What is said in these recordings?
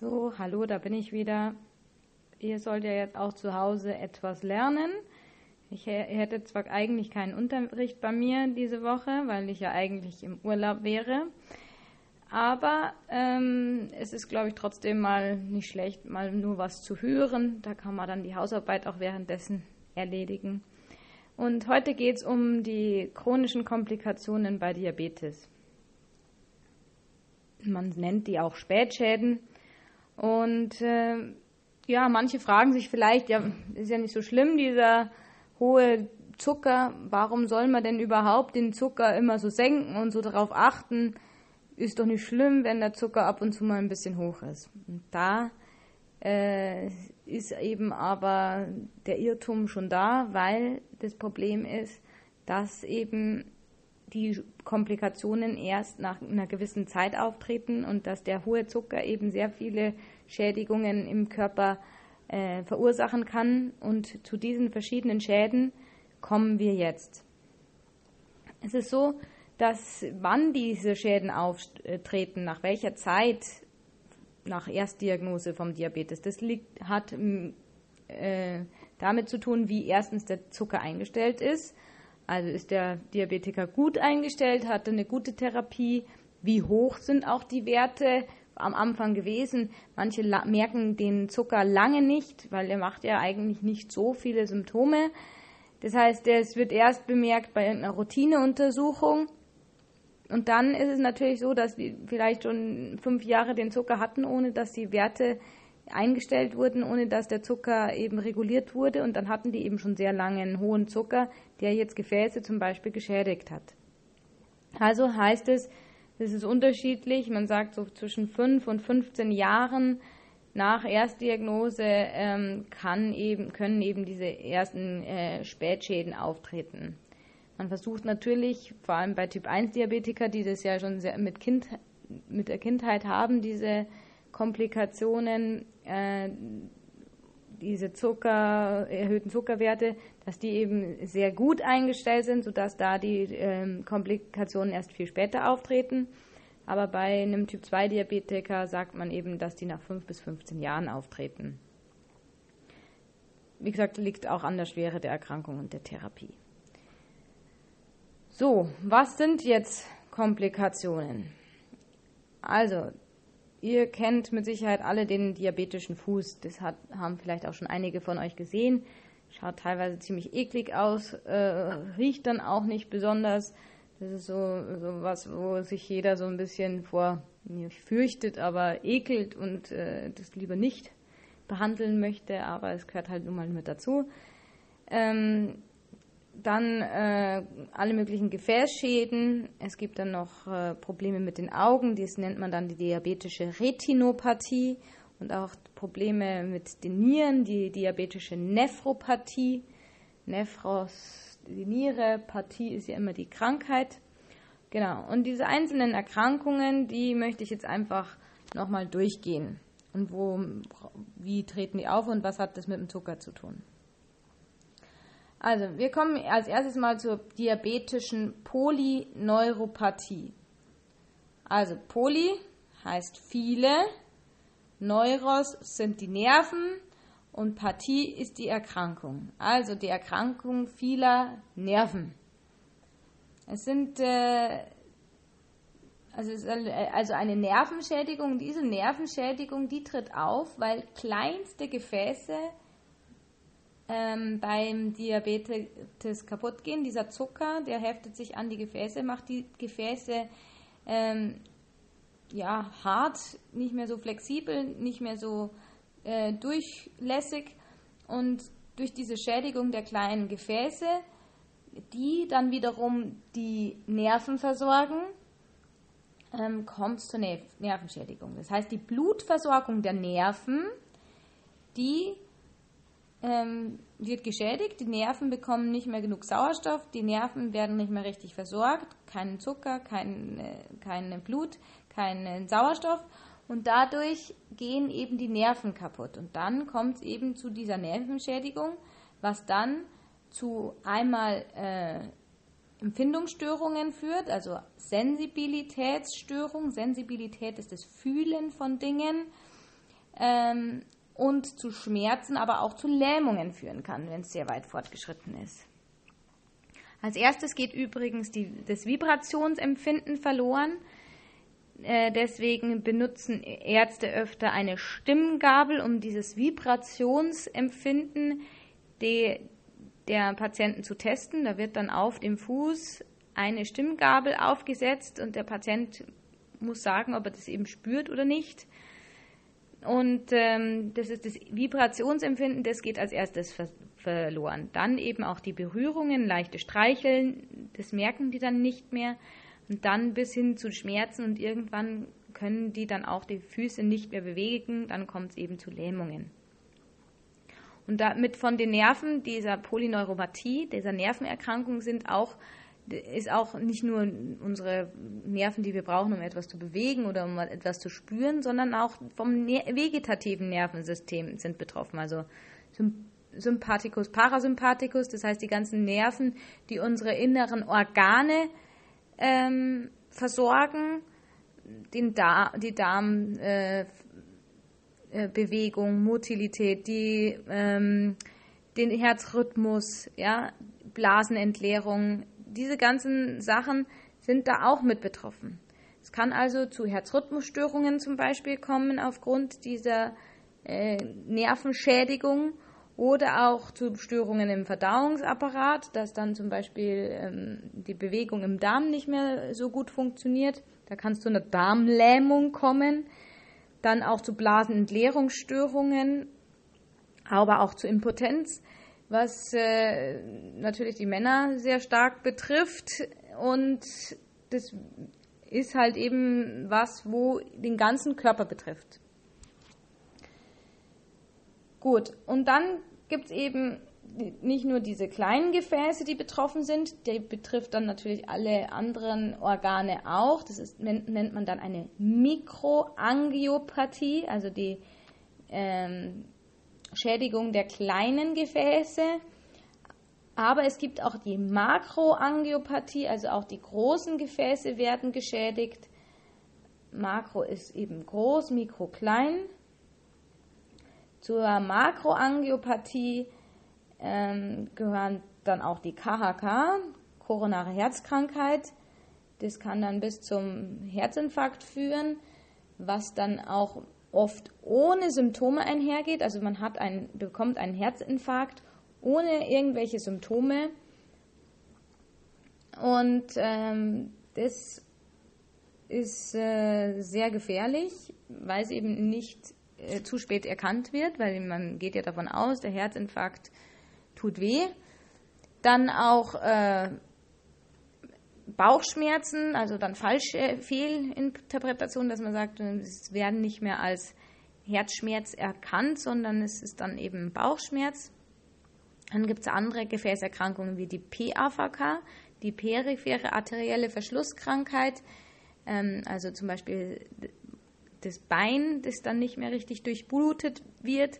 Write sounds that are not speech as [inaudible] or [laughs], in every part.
So, hallo, da bin ich wieder. Ihr sollt ja jetzt auch zu Hause etwas lernen. Ich hätte zwar eigentlich keinen Unterricht bei mir diese Woche, weil ich ja eigentlich im Urlaub wäre. Aber ähm, es ist, glaube ich, trotzdem mal nicht schlecht, mal nur was zu hören. Da kann man dann die Hausarbeit auch währenddessen erledigen. Und heute geht es um die chronischen Komplikationen bei Diabetes. Man nennt die auch Spätschäden. Und äh, ja, manche fragen sich vielleicht, ja, ist ja nicht so schlimm, dieser hohe Zucker, warum soll man denn überhaupt den Zucker immer so senken und so darauf achten? Ist doch nicht schlimm, wenn der Zucker ab und zu mal ein bisschen hoch ist. Und da äh, ist eben aber der Irrtum schon da, weil das Problem ist, dass eben die Komplikationen erst nach einer gewissen Zeit auftreten und dass der hohe Zucker eben sehr viele Schädigungen im Körper äh, verursachen kann. Und zu diesen verschiedenen Schäden kommen wir jetzt. Es ist so, dass wann diese Schäden auftreten, nach welcher Zeit nach Erstdiagnose vom Diabetes, das liegt, hat äh, damit zu tun, wie erstens der Zucker eingestellt ist also ist der Diabetiker gut eingestellt, hat eine gute Therapie? Wie hoch sind auch die Werte am Anfang gewesen? Manche merken den Zucker lange nicht, weil er macht ja eigentlich nicht so viele Symptome. Das heißt, es wird erst bemerkt bei einer Routineuntersuchung. Und dann ist es natürlich so, dass wir vielleicht schon fünf Jahre den Zucker hatten, ohne dass die Werte eingestellt wurden, ohne dass der Zucker eben reguliert wurde. Und dann hatten die eben schon sehr lange einen hohen Zucker, der jetzt Gefäße zum Beispiel geschädigt hat. Also heißt es, es ist unterschiedlich. Man sagt so zwischen 5 und 15 Jahren nach Erstdiagnose ähm, kann eben, können eben diese ersten äh, Spätschäden auftreten. Man versucht natürlich, vor allem bei Typ 1 Diabetiker, die das ja schon mit, kind, mit der Kindheit haben, diese Komplikationen, äh, diese Zucker, erhöhten Zuckerwerte, dass die eben sehr gut eingestellt sind, sodass da die äh, Komplikationen erst viel später auftreten. Aber bei einem Typ 2 Diabetiker sagt man eben, dass die nach 5 bis 15 Jahren auftreten. Wie gesagt, liegt auch an der Schwere der Erkrankung und der Therapie. So, was sind jetzt Komplikationen? Also, Ihr kennt mit Sicherheit alle den diabetischen Fuß. Das hat, haben vielleicht auch schon einige von euch gesehen. Schaut teilweise ziemlich eklig aus, äh, riecht dann auch nicht besonders. Das ist so, so was, wo sich jeder so ein bisschen vor fürchtet, aber ekelt und äh, das lieber nicht behandeln möchte, aber es gehört halt nun mal mit dazu. Ähm, dann äh, alle möglichen Gefäßschäden. Es gibt dann noch äh, Probleme mit den Augen, das nennt man dann die diabetische Retinopathie und auch Probleme mit den Nieren, die diabetische Nephropathie. Nephros, die Niere, Pathie ist ja immer die Krankheit. Genau, und diese einzelnen Erkrankungen, die möchte ich jetzt einfach nochmal durchgehen. Und wo, wie treten die auf und was hat das mit dem Zucker zu tun? Also, wir kommen als erstes mal zur diabetischen Polyneuropathie. Also, Poly heißt viele, Neuros sind die Nerven und Pathie ist die Erkrankung. Also die Erkrankung vieler Nerven. Es sind äh, also, es ist also eine Nervenschädigung. Diese Nervenschädigung, die tritt auf, weil kleinste Gefäße ähm, beim Diabetes kaputt gehen. Dieser Zucker, der heftet sich an die Gefäße, macht die Gefäße ähm, ja, hart, nicht mehr so flexibel, nicht mehr so äh, durchlässig. Und durch diese Schädigung der kleinen Gefäße, die dann wiederum die Nerven versorgen, ähm, kommt es zur Nervenschädigung. Das heißt, die Blutversorgung der Nerven, die ähm, wird geschädigt, die Nerven bekommen nicht mehr genug Sauerstoff, die Nerven werden nicht mehr richtig versorgt, keinen Zucker, kein, äh, kein Blut, keinen Sauerstoff und dadurch gehen eben die Nerven kaputt. Und dann kommt es eben zu dieser Nervenschädigung, was dann zu einmal äh, Empfindungsstörungen führt, also Sensibilitätsstörung. Sensibilität ist das Fühlen von Dingen ähm, und zu Schmerzen, aber auch zu Lähmungen führen kann, wenn es sehr weit fortgeschritten ist. Als erstes geht übrigens die, das Vibrationsempfinden verloren. Äh, deswegen benutzen Ärzte öfter eine Stimmgabel, um dieses Vibrationsempfinden de, der Patienten zu testen. Da wird dann auf dem Fuß eine Stimmgabel aufgesetzt und der Patient muss sagen, ob er das eben spürt oder nicht. Und ähm, das ist das Vibrationsempfinden, das geht als erstes ver verloren. Dann eben auch die Berührungen, leichte Streicheln, das merken die dann nicht mehr. Und dann bis hin zu Schmerzen und irgendwann können die dann auch die Füße nicht mehr bewegen, dann kommt es eben zu Lähmungen. Und damit von den Nerven dieser Polyneuropathie, dieser Nervenerkrankung sind auch ist auch nicht nur unsere Nerven, die wir brauchen, um etwas zu bewegen oder um etwas zu spüren, sondern auch vom vegetativen Nervensystem sind betroffen. Also Sympathikus, Parasympathikus, das heißt die ganzen Nerven, die unsere inneren Organe ähm, versorgen, den da die Darmbewegung, äh, äh, Motilität, die, ähm, den Herzrhythmus, ja, Blasenentleerung, diese ganzen Sachen sind da auch mit betroffen. Es kann also zu Herzrhythmusstörungen zum Beispiel kommen aufgrund dieser äh, Nervenschädigung oder auch zu Störungen im Verdauungsapparat, dass dann zum Beispiel ähm, die Bewegung im Darm nicht mehr so gut funktioniert. Da kann es zu einer Darmlähmung kommen. Dann auch zu Blasenentleerungsstörungen, aber auch zu Impotenz, was äh, natürlich die Männer sehr stark betrifft. Und das ist halt eben was, wo den ganzen Körper betrifft. Gut, und dann gibt es eben nicht nur diese kleinen Gefäße, die betroffen sind, die betrifft dann natürlich alle anderen Organe auch. Das ist, nennt man dann eine Mikroangiopathie, also die ähm, Schädigung der kleinen Gefäße. Aber es gibt auch die Makroangiopathie, also auch die großen Gefäße werden geschädigt. Makro ist eben groß, Mikro klein. Zur Makroangiopathie ähm, gehören dann auch die KHK, koronare Herzkrankheit. Das kann dann bis zum Herzinfarkt führen, was dann auch oft ohne Symptome einhergeht. Also man hat ein, bekommt einen Herzinfarkt ohne irgendwelche Symptome. Und ähm, das ist äh, sehr gefährlich, weil es eben nicht äh, zu spät erkannt wird, weil man geht ja davon aus, der Herzinfarkt tut weh. Dann auch äh, Bauchschmerzen, also dann falsche Fehlinterpretationen, dass man sagt, es werden nicht mehr als Herzschmerz erkannt, sondern es ist dann eben Bauchschmerz. Dann gibt es andere Gefäßerkrankungen wie die PAVK, die periphere arterielle Verschlusskrankheit, ähm, also zum Beispiel das Bein, das dann nicht mehr richtig durchblutet wird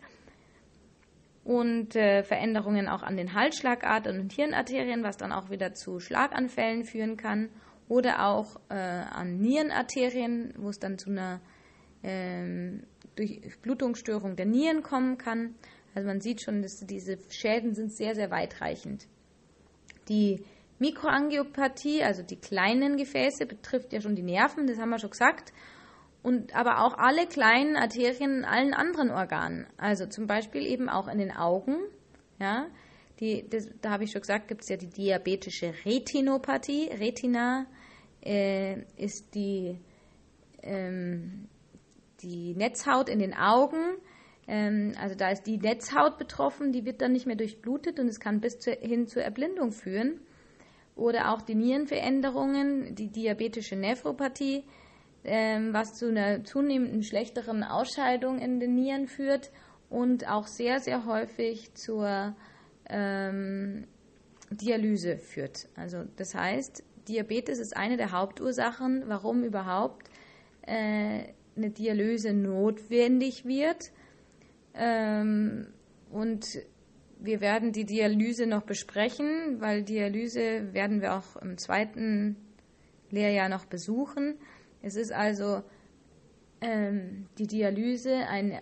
und äh, Veränderungen auch an den Halsschlagadern und Hirnarterien, was dann auch wieder zu Schlaganfällen führen kann oder auch äh, an Nierenarterien, wo es dann zu einer ähm, Durchblutungsstörung der Nieren kommen kann. Also man sieht schon, dass diese Schäden sind sehr, sehr weitreichend. Die Mikroangiopathie, also die kleinen Gefäße, betrifft ja schon die Nerven, das haben wir schon gesagt und aber auch alle kleinen Arterien in allen anderen Organen. Also zum Beispiel eben auch in den Augen. Ja, die, das, da habe ich schon gesagt, gibt es ja die diabetische Retinopathie. Retina äh, ist die, ähm, die Netzhaut in den Augen. Ähm, also da ist die Netzhaut betroffen, die wird dann nicht mehr durchblutet und es kann bis zu, hin zur Erblindung führen. Oder auch die Nierenveränderungen, die diabetische Nephropathie ähm, was zu einer zunehmenden schlechteren Ausscheidung in den Nieren führt und auch sehr, sehr häufig zur ähm, Dialyse führt. Also das heißt, Diabetes ist eine der Hauptursachen, warum überhaupt äh, eine Dialyse notwendig wird. Ähm, und wir werden die Dialyse noch besprechen, weil Dialyse werden wir auch im zweiten Lehrjahr noch besuchen. Es ist also ähm, die Dialyse ein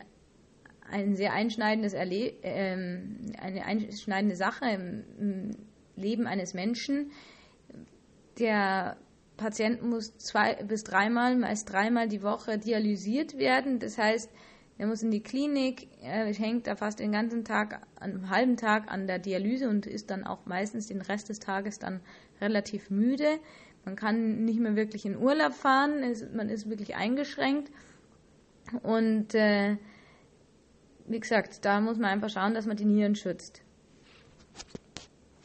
ein sehr einschneidendes Erle ähm, eine einschneidende Sache im, im Leben eines Menschen. Der Patient muss zwei bis dreimal, meist dreimal die Woche dialysiert werden. Das heißt, er muss in die Klinik, er hängt da fast den ganzen Tag, einen halben Tag an der Dialyse und ist dann auch meistens den Rest des Tages dann relativ müde. Man kann nicht mehr wirklich in Urlaub fahren, man ist wirklich eingeschränkt. Und äh, wie gesagt, da muss man einfach schauen, dass man die Nieren schützt.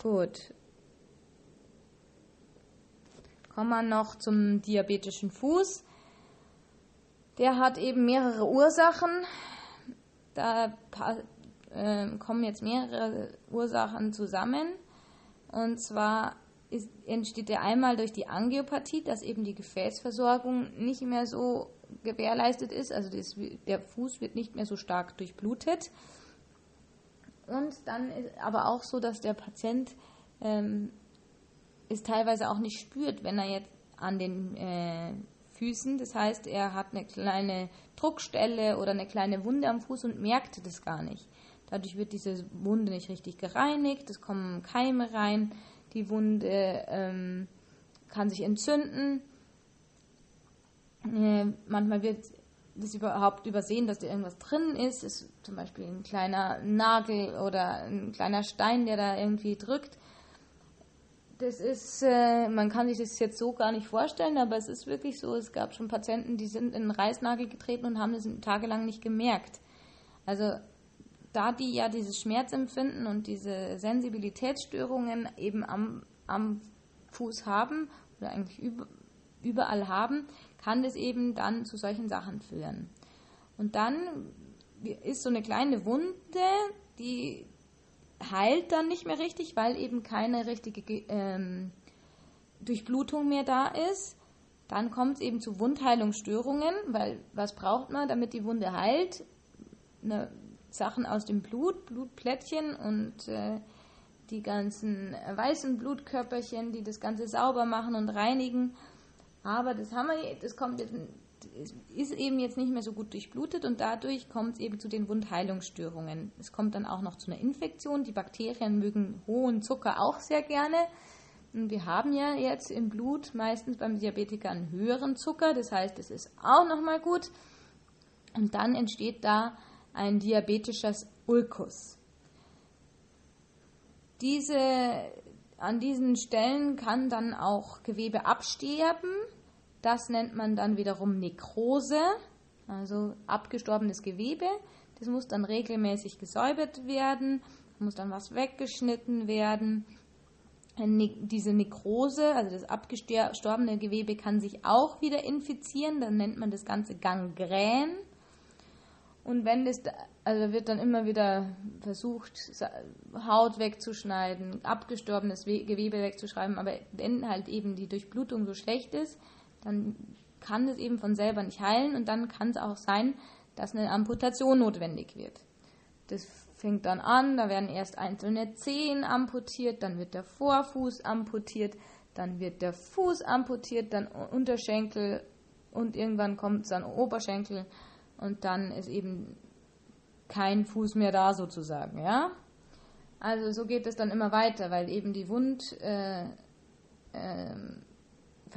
Gut. Kommen wir noch zum diabetischen Fuß. Der hat eben mehrere Ursachen. Da äh, kommen jetzt mehrere Ursachen zusammen. Und zwar ist, entsteht der einmal durch die Angiopathie, dass eben die Gefäßversorgung nicht mehr so gewährleistet ist. Also das, der Fuß wird nicht mehr so stark durchblutet. Und dann ist aber auch so, dass der Patient ähm, es teilweise auch nicht spürt, wenn er jetzt an den äh, Füßen. Das heißt, er hat eine kleine Druckstelle oder eine kleine Wunde am Fuß und merkt das gar nicht. Dadurch wird diese Wunde nicht richtig gereinigt, es kommen Keime rein, die Wunde ähm, kann sich entzünden. Äh, manchmal wird das überhaupt übersehen, dass da irgendwas drin ist. ist zum Beispiel ein kleiner Nagel oder ein kleiner Stein, der da irgendwie drückt das ist, äh, man kann sich das jetzt so gar nicht vorstellen, aber es ist wirklich so, es gab schon Patienten, die sind in einen Reißnagel getreten und haben das tagelang nicht gemerkt. Also da die ja dieses Schmerzempfinden und diese Sensibilitätsstörungen eben am, am Fuß haben oder eigentlich überall haben, kann das eben dann zu solchen Sachen führen. Und dann ist so eine kleine Wunde, die heilt dann nicht mehr richtig, weil eben keine richtige ähm, Durchblutung mehr da ist. Dann kommt es eben zu Wundheilungsstörungen, weil was braucht man, damit die Wunde heilt? Ne, Sachen aus dem Blut, Blutplättchen und äh, die ganzen weißen Blutkörperchen, die das Ganze sauber machen und reinigen. Aber das haben wir, das kommt ist eben jetzt nicht mehr so gut durchblutet und dadurch kommt es eben zu den Wundheilungsstörungen. Es kommt dann auch noch zu einer Infektion. Die Bakterien mögen hohen Zucker auch sehr gerne. Und wir haben ja jetzt im Blut meistens beim Diabetiker einen höheren Zucker, das heißt, es ist auch nochmal gut. Und dann entsteht da ein diabetisches Ulkus. Diese, an diesen Stellen kann dann auch Gewebe absterben das nennt man dann wiederum Nekrose, also abgestorbenes Gewebe. Das muss dann regelmäßig gesäubert werden, muss dann was weggeschnitten werden. Diese Nekrose, also das abgestorbene Gewebe, kann sich auch wieder infizieren, dann nennt man das Ganze Gangrän. Und wenn das, also wird dann immer wieder versucht, Haut wegzuschneiden, abgestorbenes Gewebe wegzuschreiben, aber wenn halt eben die Durchblutung so schlecht ist, dann kann es eben von selber nicht heilen. Und dann kann es auch sein, dass eine Amputation notwendig wird. Das fängt dann an, da werden erst einzelne Zehen amputiert, dann wird der Vorfuß amputiert, dann wird der Fuß amputiert, dann Unterschenkel und irgendwann kommt dann Oberschenkel und dann ist eben kein Fuß mehr da sozusagen, ja. Also so geht es dann immer weiter, weil eben die Wund äh, äh,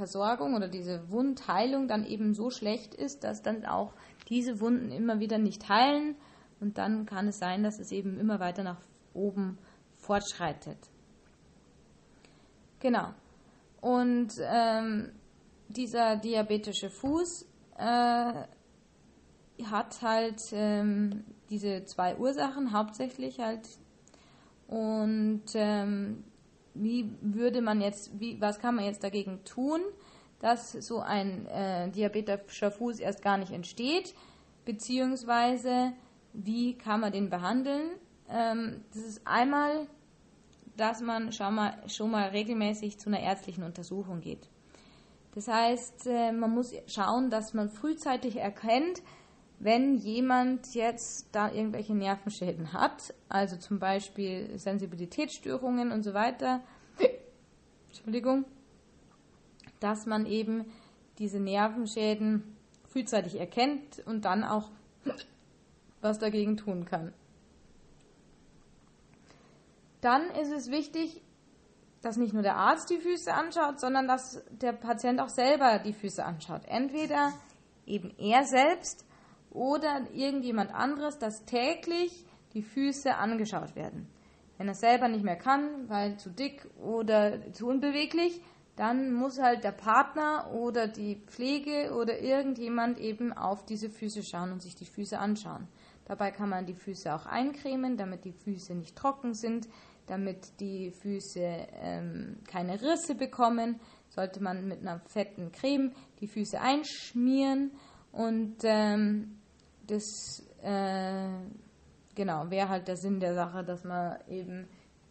oder diese Wundheilung dann eben so schlecht ist, dass dann auch diese Wunden immer wieder nicht heilen und dann kann es sein, dass es eben immer weiter nach oben fortschreitet. Genau. Und ähm, dieser diabetische Fuß äh, hat halt ähm, diese zwei Ursachen hauptsächlich halt und ähm, wie würde man jetzt, wie, was kann man jetzt dagegen tun, dass so ein äh, diabetischer Fuß erst gar nicht entsteht, beziehungsweise wie kann man den behandeln? Ähm, das ist einmal, dass man schon mal, schon mal regelmäßig zu einer ärztlichen Untersuchung geht. Das heißt, äh, man muss schauen, dass man frühzeitig erkennt, wenn jemand jetzt da irgendwelche Nervenschäden hat, also zum Beispiel Sensibilitätsstörungen und so weiter, [laughs] Entschuldigung, dass man eben diese Nervenschäden frühzeitig erkennt und dann auch [laughs] was dagegen tun kann. Dann ist es wichtig, dass nicht nur der Arzt die Füße anschaut, sondern dass der Patient auch selber die Füße anschaut. Entweder eben er selbst oder irgendjemand anderes, dass täglich die Füße angeschaut werden. Wenn er selber nicht mehr kann, weil zu dick oder zu unbeweglich, dann muss halt der Partner oder die Pflege oder irgendjemand eben auf diese Füße schauen und sich die Füße anschauen. Dabei kann man die Füße auch eincremen, damit die Füße nicht trocken sind, damit die Füße ähm, keine Risse bekommen. Sollte man mit einer fetten Creme die Füße einschmieren und ähm, das äh, genau wäre halt der Sinn der Sache, dass man eben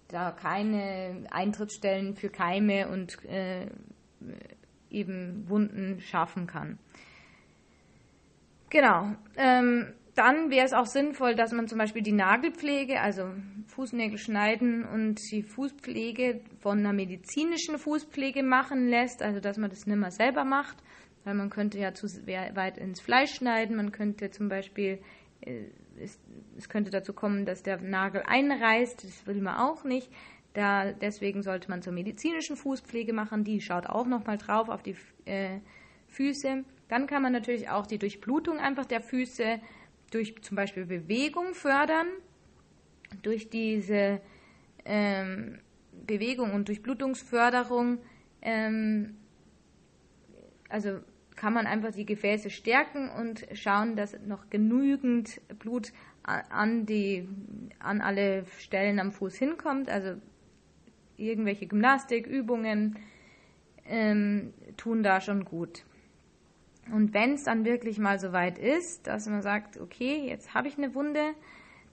da keine Eintrittsstellen für Keime und äh, eben Wunden schaffen kann. Genau. Ähm, dann wäre es auch sinnvoll, dass man zum Beispiel die Nagelpflege, also Fußnägel schneiden und die Fußpflege von einer medizinischen Fußpflege machen lässt, also dass man das nicht mehr selber macht, weil man könnte ja zu weit ins Fleisch schneiden, man könnte zum Beispiel, äh, es, könnte dazu kommen, dass der Nagel einreißt, das will man auch nicht. Da, deswegen sollte man zur medizinischen Fußpflege machen, die schaut auch nochmal drauf auf die äh, Füße. Dann kann man natürlich auch die Durchblutung einfach der Füße durch zum Beispiel Bewegung fördern, durch diese ähm, Bewegung und Durchblutungsförderung, ähm, also kann man einfach die Gefäße stärken und schauen, dass noch genügend Blut an, die, an alle Stellen am Fuß hinkommt. Also irgendwelche Gymnastikübungen ähm, tun da schon gut. Und wenn es dann wirklich mal so weit ist, dass man sagt, okay, jetzt habe ich eine Wunde,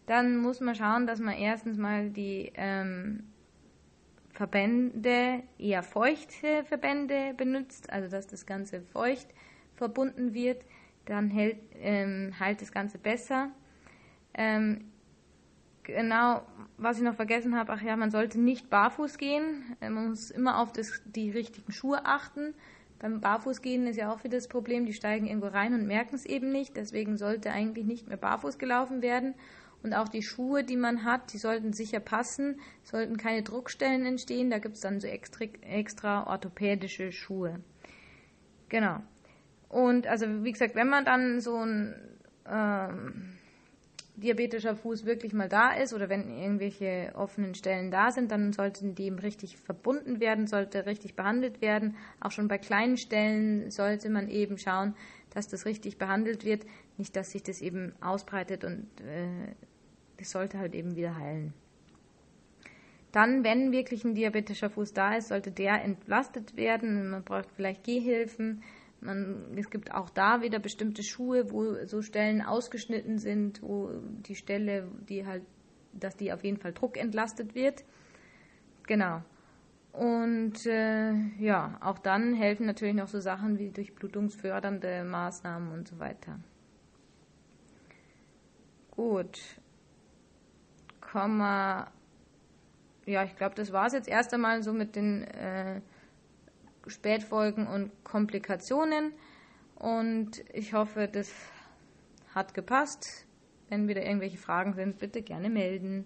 dann muss man schauen, dass man erstens mal die ähm, Verbände, eher feuchte Verbände benutzt, also dass das Ganze feucht verbunden wird, dann hält, ähm, heilt das Ganze besser. Ähm, genau, was ich noch vergessen habe, ach ja, man sollte nicht barfuß gehen, man muss immer auf das, die richtigen Schuhe achten. Beim Barfußgehen ist ja auch wieder das Problem, die steigen irgendwo rein und merken es eben nicht. Deswegen sollte eigentlich nicht mehr barfuß gelaufen werden. Und auch die Schuhe, die man hat, die sollten sicher passen, sollten keine Druckstellen entstehen. Da gibt es dann so extra, extra orthopädische Schuhe. Genau. Und also wie gesagt, wenn man dann so ein ähm, diabetischer Fuß wirklich mal da ist oder wenn irgendwelche offenen Stellen da sind, dann sollten die eben richtig verbunden werden, sollte richtig behandelt werden. Auch schon bei kleinen Stellen sollte man eben schauen, dass das richtig behandelt wird, nicht dass sich das eben ausbreitet und äh, das sollte halt eben wieder heilen. Dann, wenn wirklich ein diabetischer Fuß da ist, sollte der entlastet werden. Man braucht vielleicht Gehhilfen man, es gibt auch da wieder bestimmte Schuhe, wo so Stellen ausgeschnitten sind, wo die Stelle, die halt, dass die auf jeden Fall druckentlastet wird. Genau. Und äh, ja, auch dann helfen natürlich noch so Sachen wie durchblutungsfördernde Maßnahmen und so weiter. Gut. Komma. Ja, ich glaube, das war es jetzt erst einmal so mit den äh, Spätfolgen und Komplikationen. Und ich hoffe, das hat gepasst. Wenn wieder irgendwelche Fragen sind, bitte gerne melden.